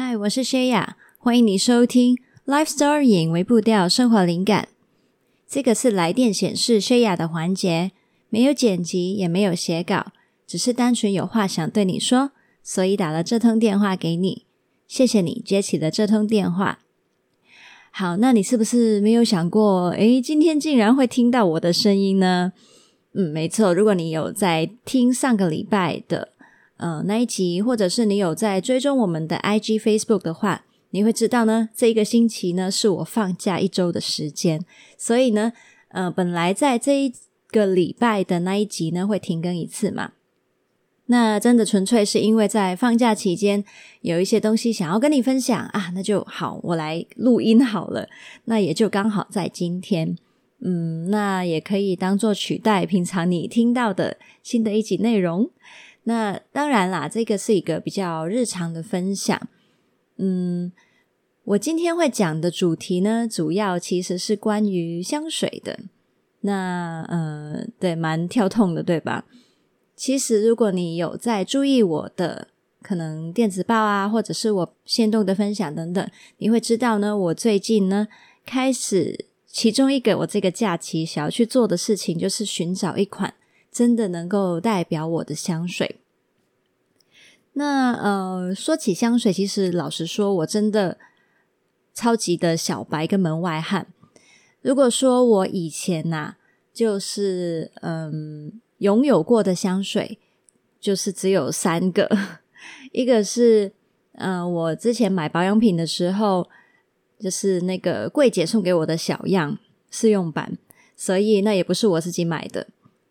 嗨，我是谢雅，欢迎你收听《Life Story》为步调生活灵感。这个是来电显示谢雅的环节，没有剪辑，也没有写稿，只是单纯有话想对你说，所以打了这通电话给你。谢谢你接起了这通电话。好，那你是不是没有想过，诶，今天竟然会听到我的声音呢？嗯，没错，如果你有在听上个礼拜的。呃，那一集，或者是你有在追踪我们的 IG、Facebook 的话，你会知道呢，这一个星期呢是我放假一周的时间，所以呢，呃，本来在这一个礼拜的那一集呢会停更一次嘛，那真的纯粹是因为在放假期间有一些东西想要跟你分享啊，那就好，我来录音好了，那也就刚好在今天，嗯，那也可以当做取代平常你听到的新的一集内容。那当然啦，这个是一个比较日常的分享。嗯，我今天会讲的主题呢，主要其实是关于香水的。那呃，对，蛮跳痛的，对吧？其实如果你有在注意我的可能电子报啊，或者是我限动的分享等等，你会知道呢，我最近呢开始其中一个我这个假期想要去做的事情，就是寻找一款。真的能够代表我的香水。那呃，说起香水，其实老实说，我真的超级的小白跟门外汉。如果说我以前呐、就是嗯，拥有过的香水，就是只有三个。一个是嗯、呃，我之前买保养品的时候，就是那个柜姐送给我的小样试用版，所以那也不是我自己买的。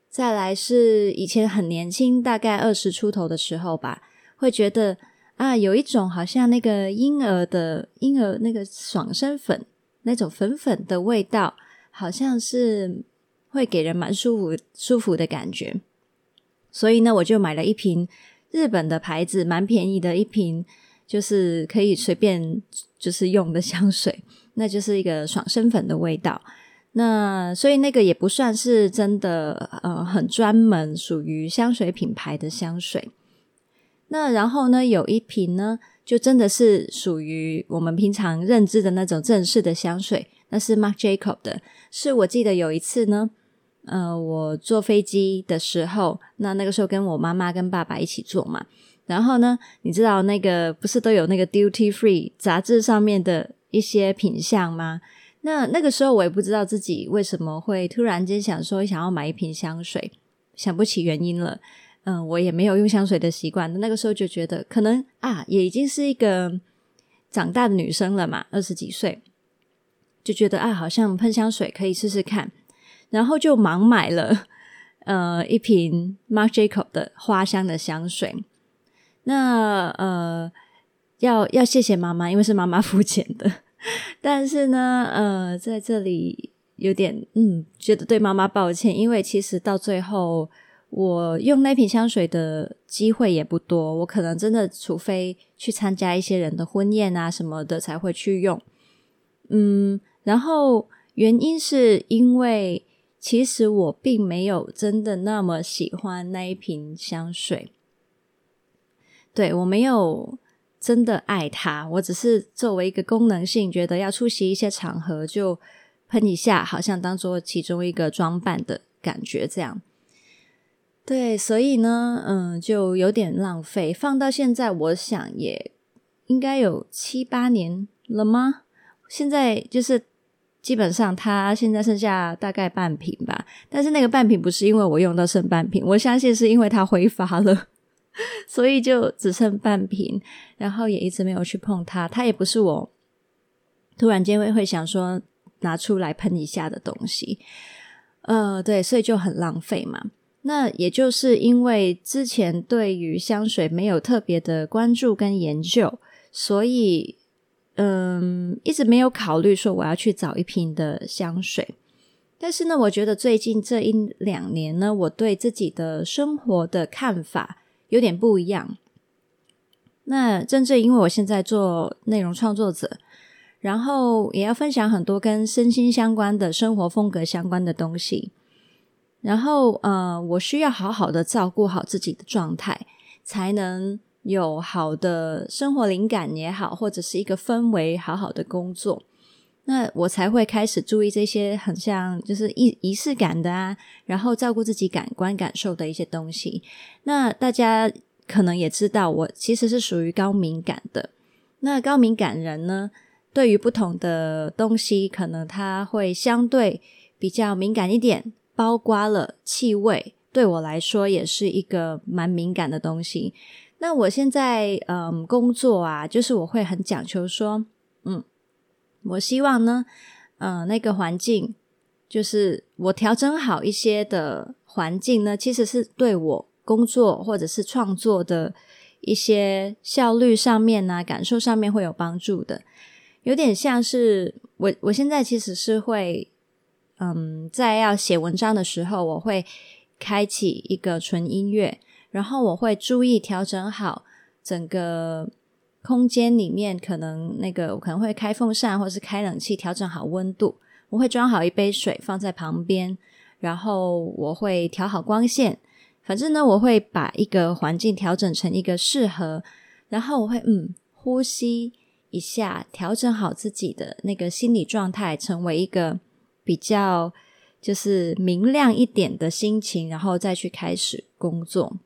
再来是以前很年轻，大概二十出头的时候吧，会觉得啊，有一种好像那个婴儿的婴儿那个爽身粉那种粉粉的味道，好像是会给人蛮舒服舒服的感觉。所以呢，我就买了一瓶日本的牌子，蛮便宜的一瓶，就是可以随便就是用的香水，那就是一个爽身粉的味道。那所以那个也不算是真的，呃，很专门属于香水品牌的香水。那然后呢，有一瓶呢，就真的是属于我们平常认知的那种正式的香水，那是 Marc Jacob 的。是我记得有一次呢，呃，我坐飞机的时候，那那个时候跟我妈妈跟爸爸一起坐嘛。然后呢，你知道那个不是都有那个 Duty Free 杂志上面的一些品相吗？那那个时候我也不知道自己为什么会突然间想说想要买一瓶香水，想不起原因了。嗯，我也没有用香水的习惯。那个时候就觉得可能啊，也已经是一个长大的女生了嘛，二十几岁，就觉得啊，好像喷香水可以试试看，然后就盲买了呃一瓶 Marc Jacob 的花香的香水。那呃，要要谢谢妈妈，因为是妈妈付钱的。但是呢，呃，在这里有点嗯，觉得对妈妈抱歉，因为其实到最后我用那瓶香水的机会也不多，我可能真的除非去参加一些人的婚宴啊什么的才会去用。嗯，然后原因是因为其实我并没有真的那么喜欢那一瓶香水，对，我没有。真的爱它，我只是作为一个功能性，觉得要出席一些场合就喷一下，好像当做其中一个装扮的感觉这样。对，所以呢，嗯，就有点浪费。放到现在，我想也应该有七八年了吗？现在就是基本上它现在剩下大概半瓶吧，但是那个半瓶不是因为我用到剩半瓶，我相信是因为它挥发了。所以就只剩半瓶，然后也一直没有去碰它。它也不是我突然间会会想说拿出来喷一下的东西。呃，对，所以就很浪费嘛。那也就是因为之前对于香水没有特别的关注跟研究，所以嗯，一直没有考虑说我要去找一瓶的香水。但是呢，我觉得最近这一两年呢，我对自己的生活的看法。有点不一样。那真正因为我现在做内容创作者，然后也要分享很多跟身心相关的生活风格相关的东西，然后呃，我需要好好的照顾好自己的状态，才能有好的生活灵感也好，或者是一个氛围好好的工作，那我才会开始注意这些很像就是仪仪式感的啊，然后照顾自己感官感受的一些东西。那大家可能也知道，我其实是属于高敏感的。那高敏感人呢，对于不同的东西，可能他会相对比较敏感一点，包括了气味，对我来说也是一个蛮敏感的东西。那我现在嗯工作啊，就是我会很讲求说，嗯，我希望呢，嗯、那个环境就是我调整好一些的环境呢，其实是对我工作或者是创作的一些效率上面啊，感受上面会有帮助的。有点像是我我现在其实是会，嗯，在要写文章的时候，我会开启一个纯音乐。然后我会注意调整好整个空间里面，可能那个我可能会开风扇或是开冷气，调整好温度。我会装好一杯水放在旁边，然后我会调好光线。反正呢，我会把一个环境调整成一个适合，然后我会嗯呼吸一下，调整好自己的那个心理状态，成为一个比较就是明亮一点的心情，然后再去开始工作。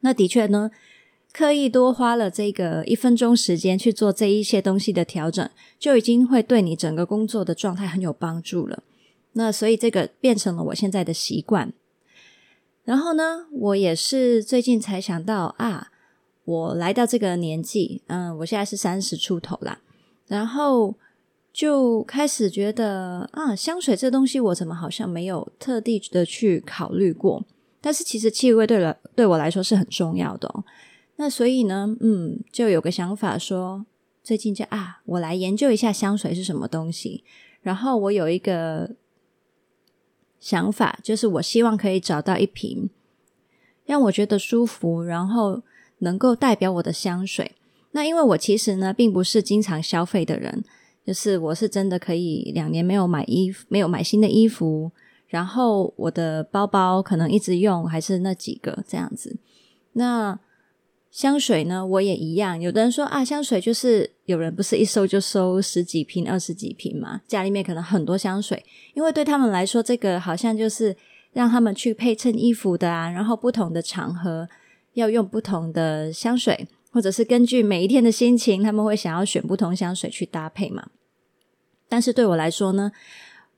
那的确呢，刻意多花了这个一分钟时间去做这一些东西的调整，就已经会对你整个工作的状态很有帮助了。那所以这个变成了我现在的习惯。然后呢，我也是最近才想到啊，我来到这个年纪，嗯，我现在是三十出头啦，然后就开始觉得啊，香水这东西我怎么好像没有特地的去考虑过。但是其实气味对了对我来说是很重要的。那所以呢，嗯，就有个想法说，最近就啊，我来研究一下香水是什么东西。然后我有一个想法，就是我希望可以找到一瓶让我觉得舒服，然后能够代表我的香水。那因为我其实呢，并不是经常消费的人，就是我是真的可以两年没有买衣服，没有买新的衣服。然后我的包包可能一直用还是那几个这样子。那香水呢，我也一样。有的人说啊，香水就是有人不是一收就收十几瓶、二十几瓶嘛，家里面可能很多香水，因为对他们来说，这个好像就是让他们去配衬衣服的啊。然后不同的场合要用不同的香水，或者是根据每一天的心情，他们会想要选不同香水去搭配嘛。但是对我来说呢，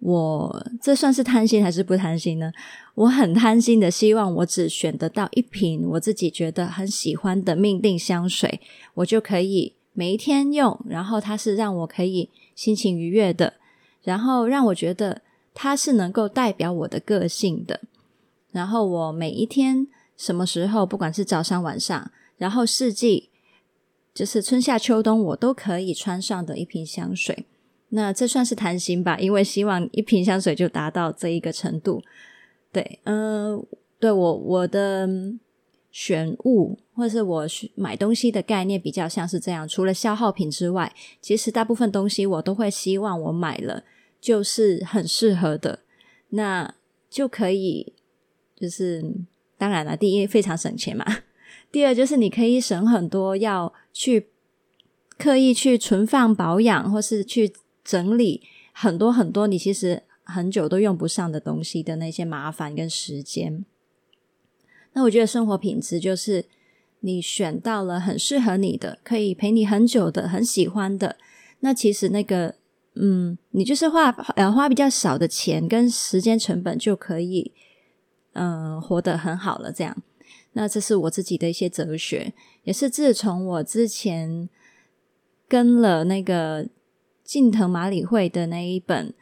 我这算是贪心还是不贪心呢？我很贪心的，希望我只选得到一瓶我自己觉得很喜欢的命定香水，我就可以每一天用。然后它是让我可以心情愉悦的，然后让我觉得它是能够代表我的个性的。然后我每一天什么时候，不管是早上晚上，然后四季，就是春夏秋冬，我都可以穿上的一瓶香水。那这算是贪心吧，因为希望一瓶香水就达到这一个程度。对，嗯、对我我的选物或是我买东西的概念比较像是这样。除了消耗品之外，其实大部分东西我都会希望我买了就是很适合的，那就可以就是当然了，第一非常省钱嘛，第二就是你可以省很多要去刻意去存放保养或是去。整理很多很多你其实很久都用不上的东西的那些麻烦跟时间，那我觉得生活品质就是你选到了很适合你的，可以陪你很久的，很喜欢的。那其实那个，嗯，你就是花呃花比较少的钱跟时间成本就可以，嗯、活得很好了。这样，那这是我自己的一些哲学，也是自从我之前跟了那个。近藤麻里惠的那一本《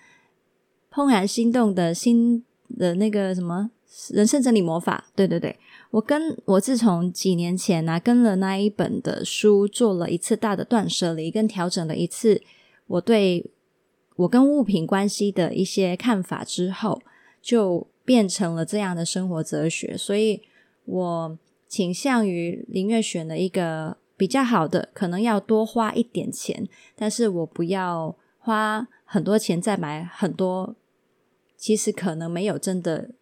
怦然心动的心》的那个什么人生整理魔法，对对对，我跟我自从几年前呢、跟了那一本的书，做了一次大的断舍离，跟调整了一次我对我跟物品关系的一些看法之后，就变成了这样的生活哲学，所以我倾向于宁愿选了一个。比较好的，可能要多花一点钱，但是我不要花很多钱再买很多，其实可能没有真的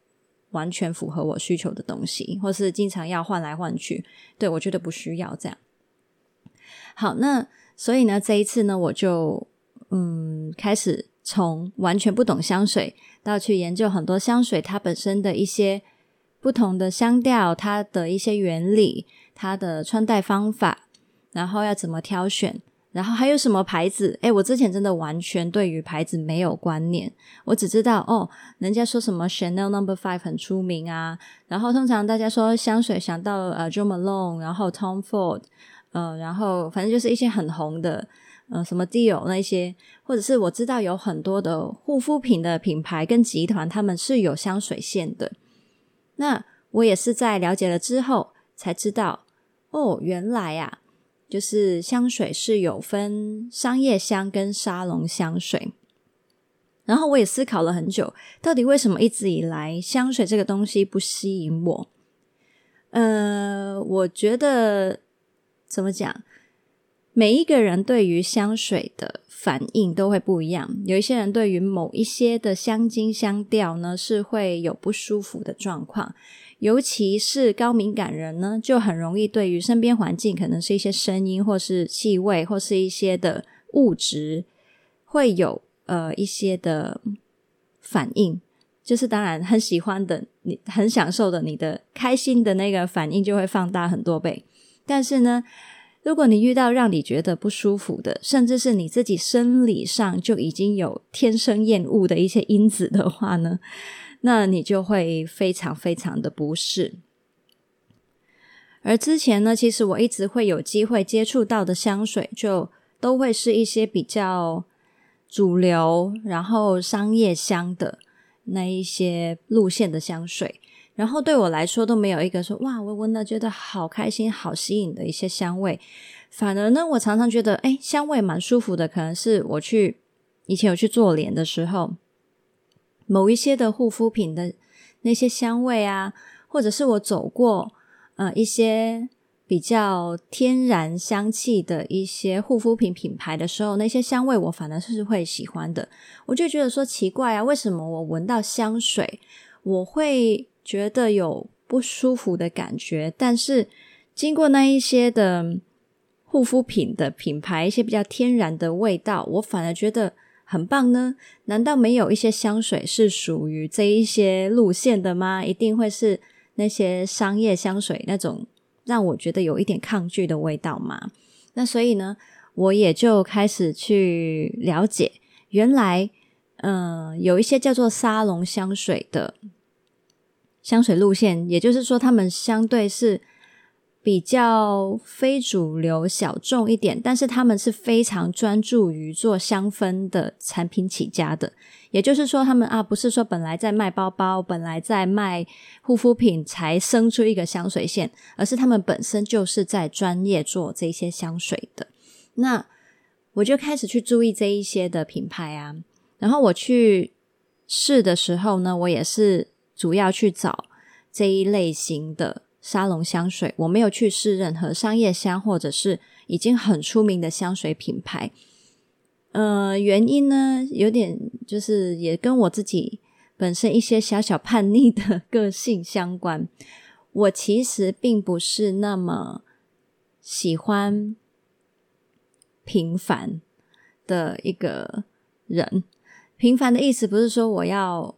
完全符合我需求的东西，或是经常要换来换去。对，我觉得不需要这样。好，那所以呢，这一次呢，我就嗯开始从完全不懂香水，到去研究很多香水它本身的一些不同的香调，它的一些原理，它的穿戴方法，然后要怎么挑选。然后还有什么牌子？诶，我之前真的完全对于牌子没有观念，我只知道哦，人家说什么 Chanel Number Five 很出名啊。然后通常大家说香水想到呃 Jo Malone，然后 Tom Ford，呃，然后反正就是一些很红的，呃，什么 Dior 那些，或者是我知道有很多的护肤品的品牌跟集团，他们是有香水线的。那我也是在了解了之后才知道，哦，原来啊。就是香水是有分商业香跟沙龙香水，然后我也思考了很久，到底为什么一直以来香水这个东西不吸引我？呃，我觉得怎么讲，每一个人对于香水的反应都会不一样，有一些人对于某一些的香精香调呢是会有不舒服的状况。尤其是高敏感人呢，就很容易对于身边环境，可能是一些声音，或是气味，或是一些的物质，会有呃一些的反应。就是当然很喜欢的，你很享受的，你的开心的那个反应就会放大很多倍。但是呢，如果你遇到让你觉得不舒服的，甚至是你自己生理上就已经有天生厌恶的一些因子的话呢，那你就会非常非常的不适。而之前呢，其实我一直会有机会接触到的香水，就都会是一些比较主流，然后商业香的那一些路线的香水。然后对我来说，都没有一个说哇，我闻了觉得好开心、好吸引的一些香味。反而呢，我常常觉得，哎，香味蛮舒服的。可能是我去以前有去做脸的时候。某一些的护肤品的那些香味啊，或者是我走过呃一些比较天然香气的一些护肤品品牌的时候，那些香味我反而是会喜欢的。我就觉得说奇怪啊，为什么我闻到香水我会觉得有不舒服的感觉，但是经过那一些的护肤品的品牌，一些比较天然的味道，我反而觉得。很棒呢？难道没有一些香水是属于这一些路线的吗？一定会是那些商业香水那种让我觉得有一点抗拒的味道吗？那所以呢，我也就开始去了解，原来，嗯、有一些叫做沙龙香水的香水路线，也就是说，他们相对是。比较非主流、小众一点，但是他们是非常专注于做香氛的产品起家的。也就是说，他们啊，不是说本来在卖包包、本来在卖护肤品才生出一个香水线，而是他们本身就是在专业做这些香水的。那我就开始去注意这一些的品牌啊，然后我去试的时候呢，我也是主要去找这一类型的。沙龙香水，我没有去试任何商业香或者是已经很出名的香水品牌。呃，原因呢，有点就是也跟我自己本身一些小小叛逆的个性相关。我其实并不是那么喜欢平凡的一个人。平凡的意思不是说我要，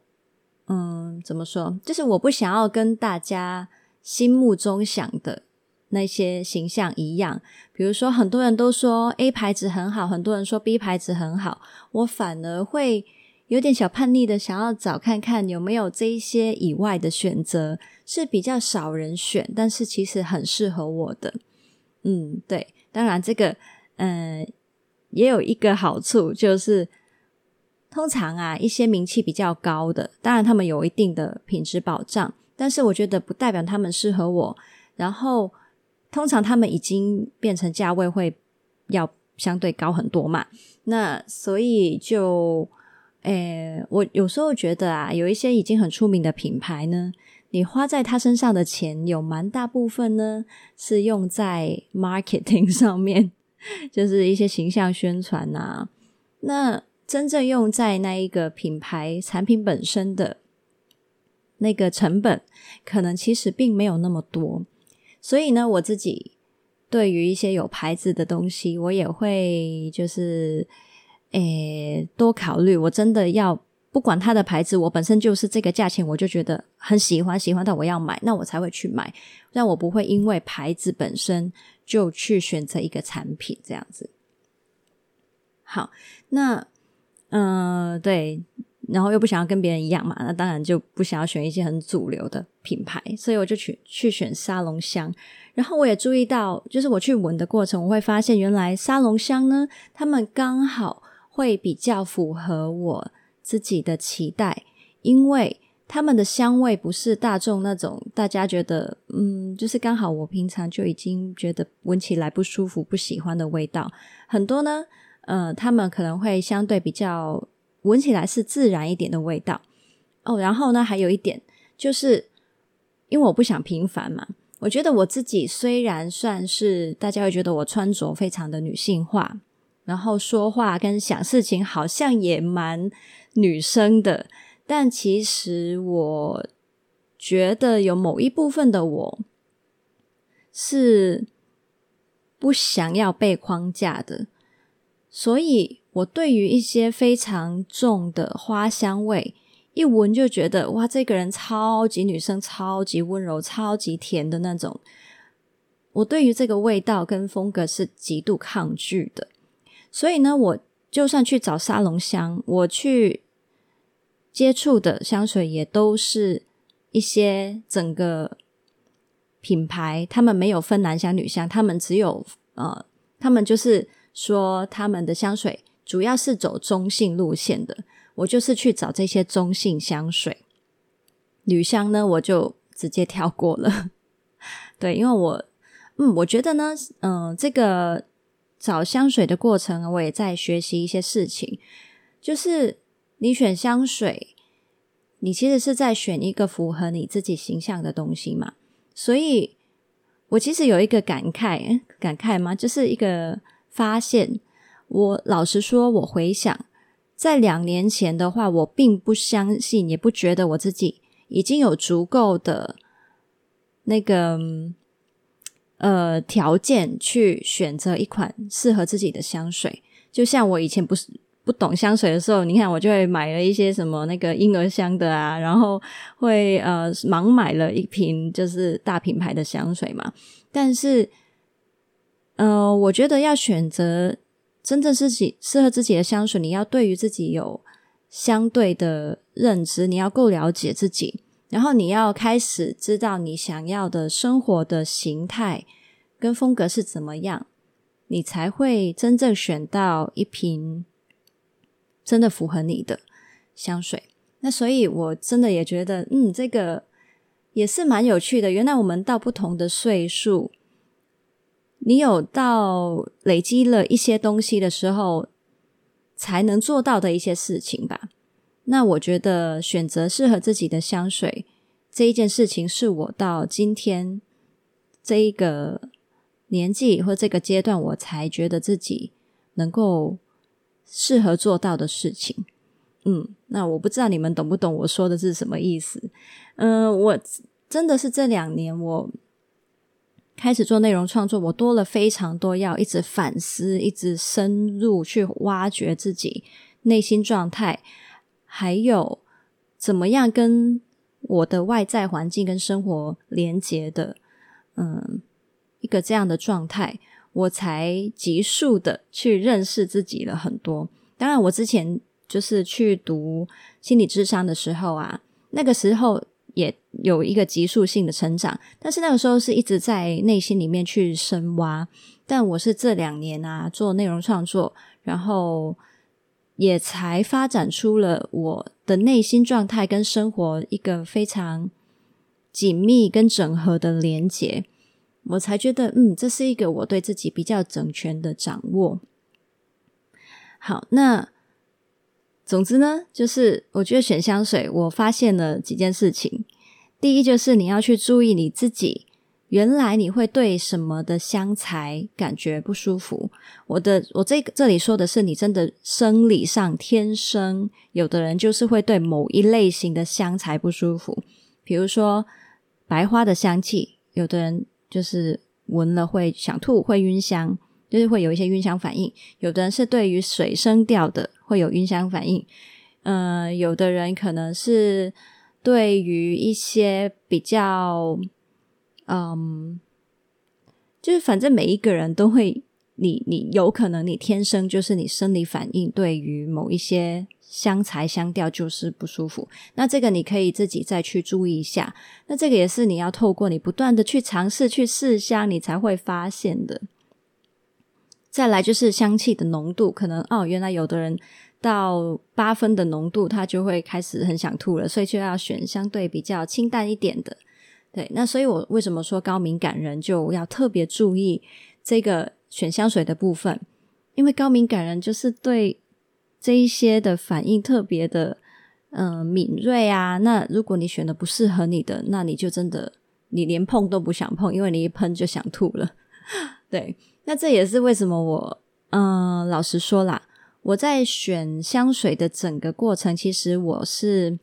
嗯，怎么说？就是我不想要跟大家。心目中想的那些形象一样，比如说很多人都说 A 牌子很好，很多人说 B 牌子很好，我反而会有点小叛逆的，想要找看看有没有这一些以外的选择是比较少人选，但是其实很适合我的。嗯，对，当然这个嗯也有一个好处，就是通常啊一些名气比较高的，当然他们有一定的品质保障。但是我觉得不代表他们适合我，然后通常他们已经变成价位会要相对高很多嘛，那所以就，诶，我有时候觉得啊，有一些已经很出名的品牌呢，你花在他身上的钱有蛮大部分呢是用在 marketing 上面，就是一些形象宣传啊，那真正用在那一个品牌产品本身的。那个成本可能其实并没有那么多。所以呢，我自己对于一些有牌子的东西，我也会就是诶多考虑。我真的要不管它的牌子，我本身就是这个价钱，我就觉得很喜欢，喜欢到我要买，那我才会去买。但我不会因为牌子本身就去选择一个产品这样子。好，那嗯、对，然后又不想要跟别人一样嘛，那当然就不想要选一些很主流的品牌，所以我就去去选沙龙香。然后我也注意到，就是我去闻的过程，我会发现原来沙龙香呢，他们刚好会比较符合我自己的期待，因为他们的香味不是大众那种大家觉得，嗯，就是刚好我平常就已经觉得闻起来不舒服、不喜欢的味道，很多呢。呃，他们可能会相对比较闻起来是自然一点的味道哦。然后呢，还有一点就是，因为我不想平凡嘛，我觉得我自己虽然算是大家会觉得我穿着非常的女性化，然后说话跟想事情好像也蛮女生的，但其实我觉得有某一部分的我是不想要被框架的。所以，我对于一些非常重的花香味，一闻就觉得哇，这个人超级女生，超级温柔，超级甜的那种。我对于这个味道跟风格是极度抗拒的。所以呢，我就算去找沙龙香，我去接触的香水也都是一些整个品牌，他们没有分男香女香，他们只有呃，他们就是。说他们的香水主要是走中性路线的，我就是去找这些中性香水。女香呢，我就直接跳过了。对，因为我，嗯，我觉得呢，嗯、呃，这个找香水的过程，我也在学习一些事情。就是你选香水，你其实是在选一个符合你自己形象的东西嘛。所以，我其实有一个感慨，感慨吗？就是一个。发现，我老实说，我回想，在两年前的话，我并不相信，也不觉得我自己已经有足够的那个呃条件去选择一款适合自己的香水。就像我以前不是不懂香水的时候，你看我就会买了一些什么那个婴儿香的啊，然后会呃盲买了一瓶就是大品牌的香水嘛，但是。呃，我觉得要选择真正自己适合自己的香水，你要对于自己有相对的认知，你要够了解自己，然后你要开始知道你想要的生活的形态跟风格是怎么样，你才会真正选到一瓶真的符合你的香水。那所以，我真的也觉得，嗯，这个也是蛮有趣的。原来我们到不同的岁数。你有到累积了一些东西的时候，才能做到的一些事情吧。那我觉得选择适合自己的香水这一件事情，是我到今天这一个年纪或这个阶段，我才觉得自己能够适合做到的事情。嗯，那我不知道你们懂不懂我说的是什么意思？嗯、我真的是这两年我。开始做内容创作，我多了非常多要一直反思、一直深入去挖掘自己内心状态，还有怎么样跟我的外在环境跟生活连接的，嗯，一个这样的状态，我才急速的去认识自己了很多。当然，我之前就是去读心理智商的时候啊，那个时候。也有一个急速性的成长，但是那个时候是一直在内心里面去深挖。但我是这两年啊做内容创作，然后也才发展出了我的内心状态跟生活一个非常紧密跟整合的连结，我才觉得嗯，这是一个我对自己比较整全的掌握。好，那。总之呢，就是我觉得选香水，我发现了几件事情。第一，就是你要去注意你自己，原来你会对什么的香材感觉不舒服。我的，我这这里说的是你真的生理上天生，有的人就是会对某一类型的香材不舒服。比如说白花的香气，有的人就是闻了会想吐，会晕香，就是会有一些晕香反应；有的人是对于水声调的会有晕香反应，嗯、呃，有的人可能是对于一些比较，嗯，就是反正每一个人都会。你你有可能你天生就是你生理反应对于某一些香材香调就是不舒服，那这个你可以自己再去注意一下。那这个也是你要透过你不断的去尝试去试香，你才会发现的。再来就是香气的浓度，可能哦，原来有的人到八分的浓度，他就会开始很想吐了，所以就要选相对比较清淡一点的。对，那所以我为什么说高敏感人就要特别注意这个。选香水的部分，因为高敏感人就是对这一些的反应特别的嗯、呃、敏锐啊。那如果你选的不适合你的，那你就真的你连碰都不想碰，因为你一喷就想吐了。对，那这也是为什么我嗯、老实说啦，我在选香水的整个过程，其实我是。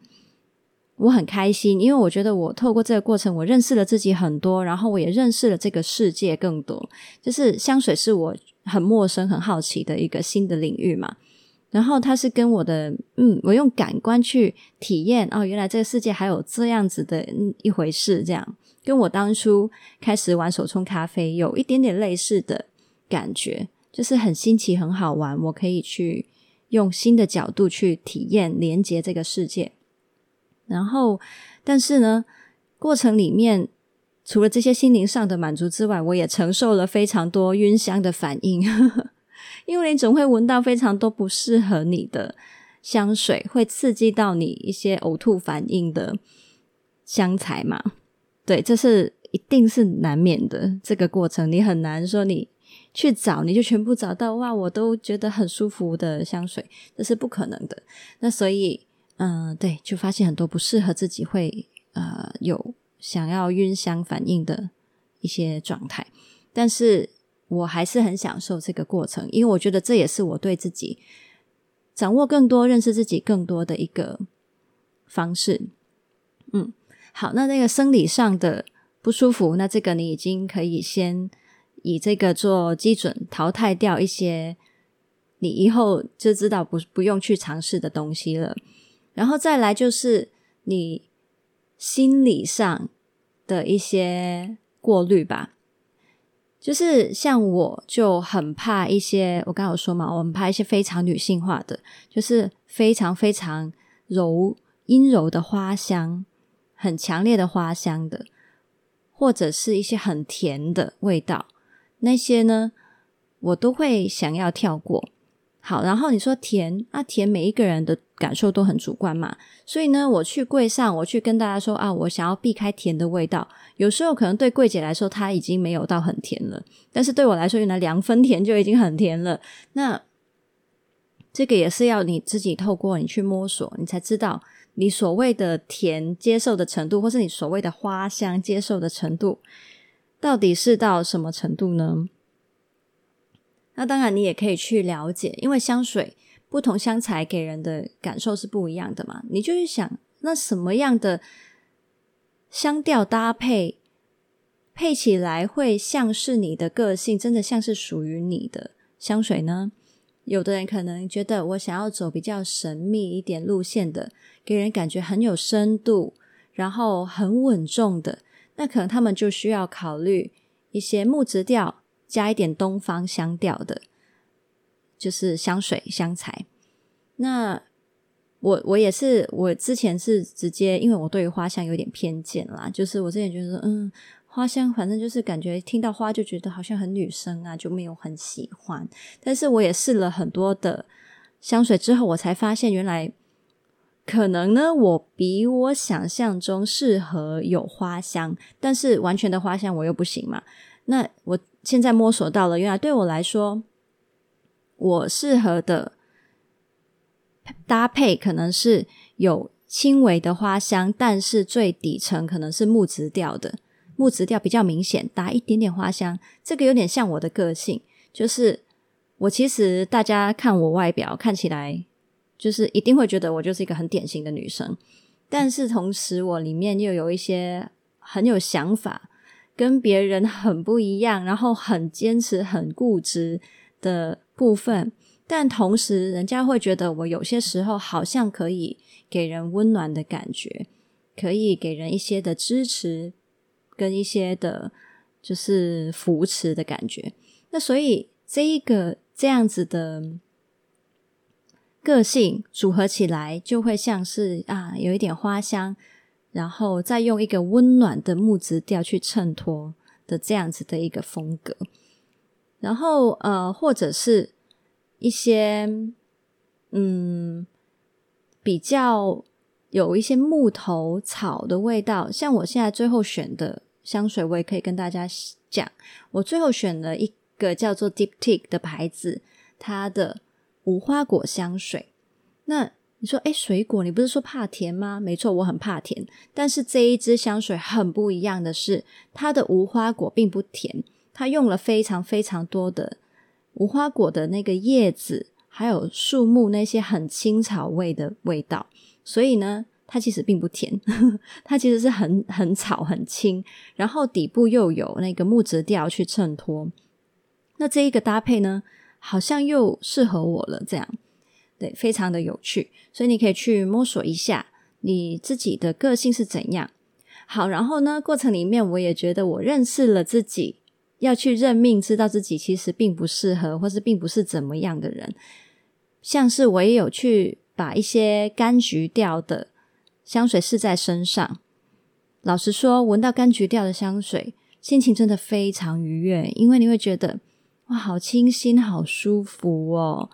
我很开心，因为我觉得我透过这个过程，我认识了自己很多，然后我也认识了这个世界更多。就是香水是我很陌生、很好奇的一个新的领域嘛。然后它是跟我的，嗯，我用感官去体验，哦，原来这个世界还有这样子的一回事，这样跟我当初开始玩手冲咖啡有一点点类似的感觉，就是很新奇、很好玩。我可以去用新的角度去体验、连接这个世界。然后，但是呢，过程里面除了这些心灵上的满足之外，我也承受了非常多晕香的反应，因为你总会闻到非常多不适合你的香水，会刺激到你一些呕吐反应的香材嘛。对，这是一定是难免的。这个过程你很难说你去找，你就全部找到哇，我都觉得很舒服的香水，这是不可能的。那所以。嗯，对，就发现很多不适合自己会呃有想要晕香反应的一些状态，但是我还是很享受这个过程，因为我觉得这也是我对自己掌握更多、认识自己更多的一个方式。嗯，好，那那个生理上的不舒服，那这个你已经可以先以这个做基准，淘汰掉一些你以后就知道不不用去尝试的东西了。然后再来就是你心理上的一些过滤吧，就是像我就很怕一些，我刚刚有说嘛，我很怕一些非常女性化的，就是非常非常柔阴柔的花香，很强烈的花香的，或者是一些很甜的味道，那些呢，我都会想要跳过。好，然后你说甜啊，甜，每一个人的感受都很主观嘛，所以呢，我去柜上，我去跟大家说啊，我想要避开甜的味道。有时候可能对柜姐来说，她已经没有到很甜了，但是对我来说，原来两分甜就已经很甜了。那这个也是要你自己透过你去摸索，你才知道你所谓的甜接受的程度，或是你所谓的花香接受的程度，到底是到什么程度呢？那当然，你也可以去了解，因为香水不同香材给人的感受是不一样的嘛。你就去想，那什么样的香调搭配配起来会像是你的个性，真的像是属于你的香水呢？有的人可能觉得我想要走比较神秘一点路线的，给人感觉很有深度，然后很稳重的，那可能他们就需要考虑一些木质调。加一点东方香调的，就是香水香材。那我我也是，我之前是直接，因为我对于花香有点偏见啦，就是我之前觉得说，嗯，花香反正就是感觉听到花就觉得好像很女生啊，就没有很喜欢。但是我也试了很多的香水之后，我才发现原来可能呢，我比我想象中适合有花香，但是完全的花香我又不行嘛。那我。现在摸索到了，原来对我来说，我适合的搭配可能是有轻微的花香，但是最底层可能是木质调的，木质调比较明显，打一点点花香。这个有点像我的个性，就是我其实大家看我外表看起来，就是一定会觉得我就是一个很典型的女生，但是同时我里面又有一些很有想法，跟别人很不一样，然后很坚持、很固执的部分。但同时，人家会觉得我有些时候好像可以给人温暖的感觉，可以给人一些的支持，跟一些的，就是扶持的感觉。那所以这一个这样子的个性组合起来，就会像是啊，有一点花香，然后再用一个温暖的木质调去衬托的这样子的一个风格。然后呃，或者是。一些嗯，比较有一些木头草的味道，像我现在最后选的香水，我也可以跟大家讲，我最后选了一个叫做 Diptyque 的牌子，它的无花果香水。那你说，诶，水果，你不是说怕甜吗？没错，我很怕甜，但是这一支香水很不一样的是，它的无花果并不甜，它用了非常非常多的。无花果的那个叶子，还有树木那些很青草味的味道，所以呢，它其实并不甜，它其实是很很草很青，然后底部又有那个木质调去衬托。那这一个搭配呢，好像又适合我了，这样对，非常的有趣。所以你可以去摸索一下你自己的个性是怎样。好，然后呢，过程里面我也觉得我认识了自己。要去认命，知道自己其实并不适合，或是并不是怎么样的人。像是我也有去把一些柑橘调的香水试在身上。老实说，闻到柑橘调的香水，心情真的非常愉悦，因为你会觉得哇，好清新，好舒服哦。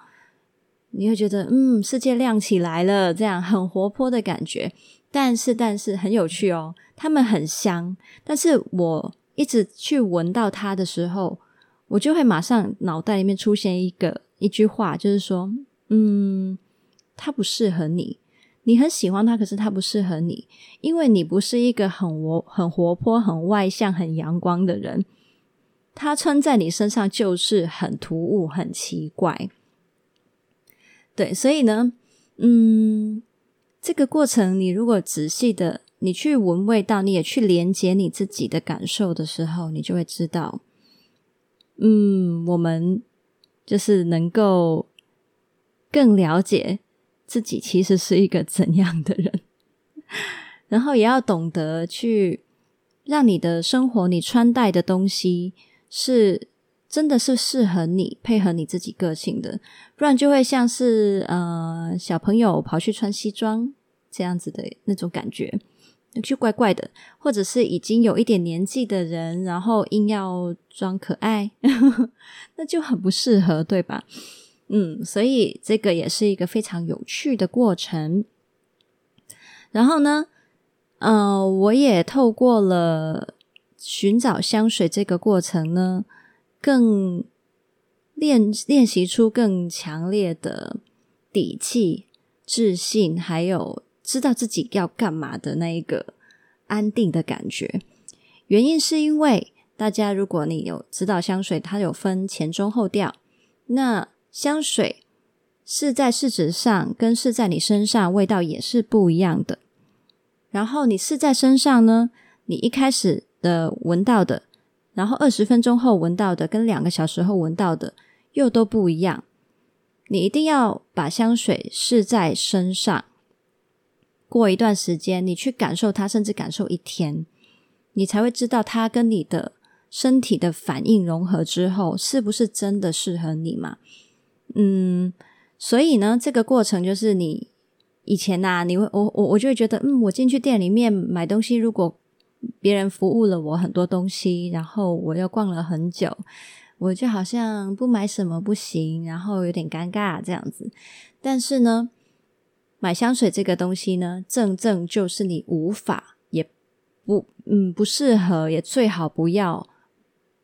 你会觉得嗯，世界亮起来了，这样很活泼的感觉。但是，但是很有趣哦，它们很香，但是我。一直去闻到它的时候，我就会马上脑袋里面出现一个一句话，就是说，嗯，它不适合你。你很喜欢它，可是它不适合你，因为你不是一个很活、很活泼、很外向、很阳光的人。它穿在你身上就是很突兀、很奇怪。对，所以呢，嗯，这个过程你如果仔细的。你去闻味道，你也去连接你自己的感受的时候，你就会知道，嗯，我们就是能够更了解自己其实是一个怎样的人，然后也要懂得去让你的生活，你穿戴的东西是真的是适合你、配合你自己个性的，不然就会像是呃小朋友跑去穿西装这样子的那种感觉。就怪怪的，或者是已经有一点年纪的人，然后硬要装可爱，那就很不适合，对吧？嗯，所以这个也是一个非常有趣的过程。然后呢，呃，我也透过了寻找香水这个过程呢，更练练习出更强烈的底气、自信，还有。知道自己要干嘛的那一个安定的感觉，原因是因为大家，如果你有知道香水，它有分前中后调，那香水试在试纸上跟试在你身上味道也是不一样的。然后你试在身上呢，你一开始的闻到的，然后二十分钟后闻到的，跟两个小时后闻到的又都不一样。你一定要把香水试在身上。过一段时间，你去感受它，甚至感受一天，你才会知道它跟你的身体的反应融合之后，是不是真的适合你嘛？嗯，所以呢，这个过程就是你以前呐、你会我我我就会觉得，嗯，我进去店里面买东西，如果别人服务了我很多东西，然后我又逛了很久，我就好像不买什么不行，然后有点尴尬这样子。但是呢，买香水这个东西呢，正正就是你无法也不嗯不适合，也最好不要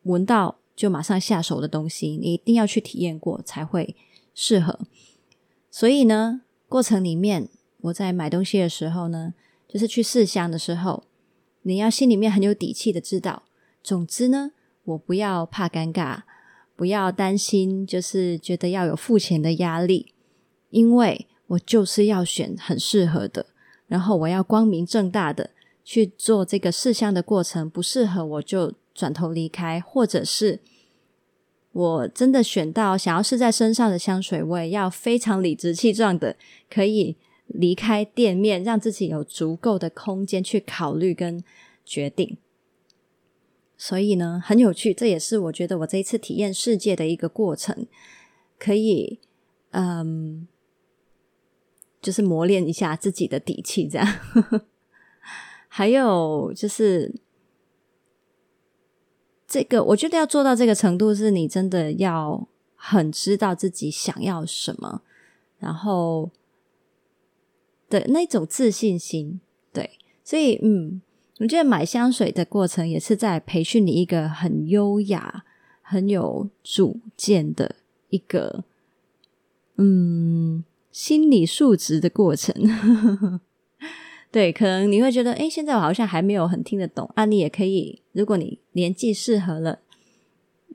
闻到就马上下手的东西，你一定要去体验过才会适合。所以呢，过程里面我在买东西的时候呢，就是去试香的时候，你要心里面很有底气的知道，总之呢，我不要怕尴尬，不要担心，就是觉得要有付钱的压力，因为。我就是要选很适合的，然后我要光明正大的去做这个试香的过程，不适合我就转头离开，或者是我真的选到想要试在身上的香水，我也要非常理直气壮的可以离开店面，让自己有足够的空间去考虑跟决定。所以呢，很有趣，这也是我觉得我这一次体验世界的一个过程，可以嗯。就是磨练一下自己的底气，这样。还有就是，这个我觉得要做到这个程度，是你真的要很知道自己想要什么，然后的那种自信心。对，所以嗯，我觉得买香水的过程也是在培训你一个很优雅、很有主见的一个，嗯。心理素质的过程，对，可能你会觉得，诶，现在我好像还没有很听得懂啊。你也可以，如果你年纪适合了，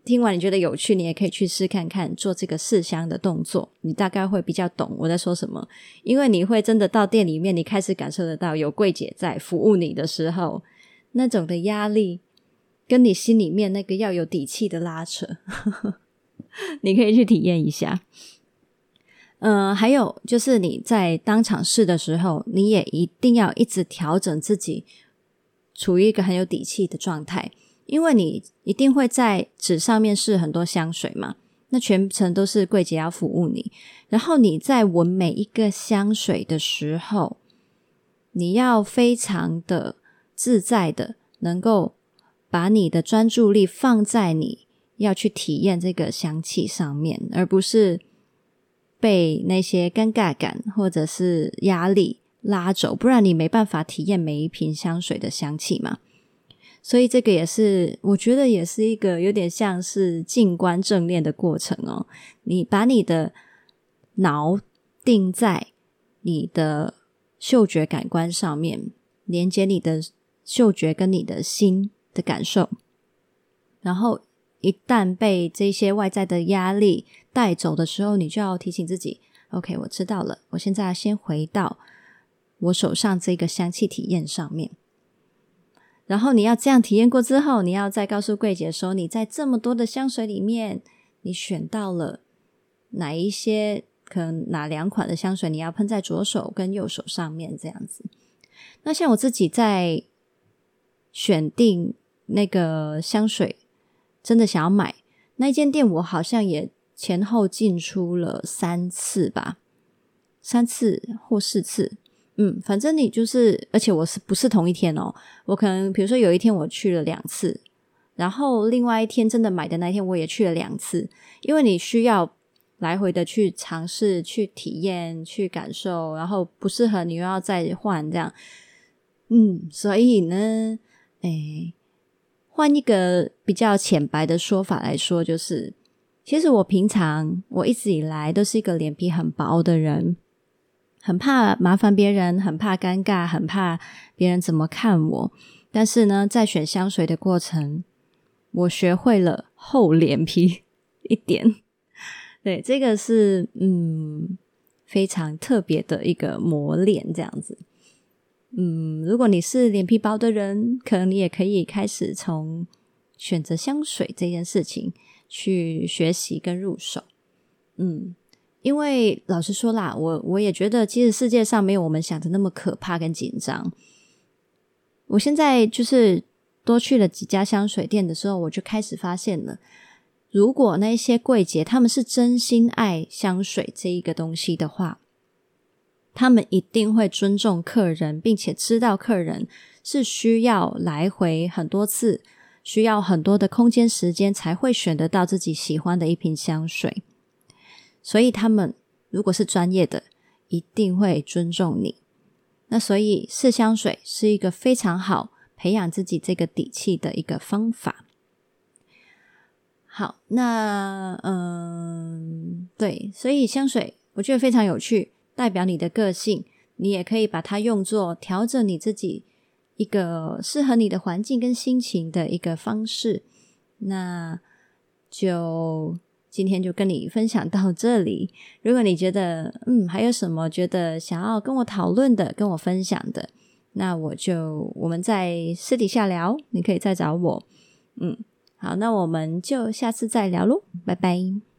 听完你觉得有趣，你也可以去试看看做这个试香的动作，你大概会比较懂我在说什么。因为你会真的到店里面，你开始感受得到有柜姐在服务你的时候，那种的压力，跟你心里面那个要有底气的拉扯，你可以去体验一下。嗯、还有就是你在当场试的时候，你也一定要一直调整自己，处于一个很有底气的状态，因为你一定会在纸上面试很多香水嘛，那全程都是柜姐要服务你，然后你在闻每一个香水的时候，你要非常的自在的，能够把你的专注力放在你要去体验这个香气上面，而不是。被那些尴尬感或者是压力拉走，不然你没办法体验每一瓶香水的香气嘛。所以这个也是，我觉得也是一个有点像是静观正念的过程哦。你把你的脑定在你的嗅觉感官上面，连接你的嗅觉跟你的心的感受，然后。一旦被这些外在的压力带走的时候，你就要提醒自己：“OK，我知道了，我现在先回到我手上这个香气体验上面。”然后你要这样体验过之后，你要再告诉柜姐说：“你在这么多的香水里面，你选到了哪一些？可能哪两款的香水你要喷在左手跟右手上面这样子。”那像我自己在选定那个香水。真的想要买那间店，我好像也前后进出了三次吧，三次或四次，嗯，反正你就是，而且我是不是同一天哦？我可能比如说有一天我去了两次，然后另外一天真的买的那一天我也去了两次，因为你需要来回的去尝试、去体验、去感受，然后不适合你又要再换这样，嗯，所以呢，诶。换一个比较浅白的说法来说，就是其实我平常我一直以来都是一个脸皮很薄的人，很怕麻烦别人，很怕尴尬，很怕别人怎么看我。但是呢，在选香水的过程，我学会了厚脸皮一点。对，这个是嗯非常特别的一个磨练，这样子。嗯，如果你是脸皮薄的人，可能你也可以开始从选择香水这件事情去学习跟入手。嗯，因为老实说啦，我我也觉得，其实世界上没有我们想的那么可怕跟紧张。我现在就是多去了几家香水店的时候，我就开始发现了，如果那些柜姐他们是真心爱香水这一个东西的话。他们一定会尊重客人，并且知道客人是需要来回很多次，需要很多的空间时间才会选得到自己喜欢的一瓶香水。所以他们如果是专业的，一定会尊重你。那所以试香水是一个非常好培养自己这个底气的一个方法。好，那嗯，对，所以香水我觉得非常有趣。代表你的个性，你也可以把它用作调整你自己一个适合你的环境跟心情的一个方式。那就今天就跟你分享到这里。如果你觉得嗯还有什么觉得想要跟我讨论的、跟我分享的，那我就我们在私底下聊，你可以再找我。嗯，好，那我们就下次再聊喽，拜拜。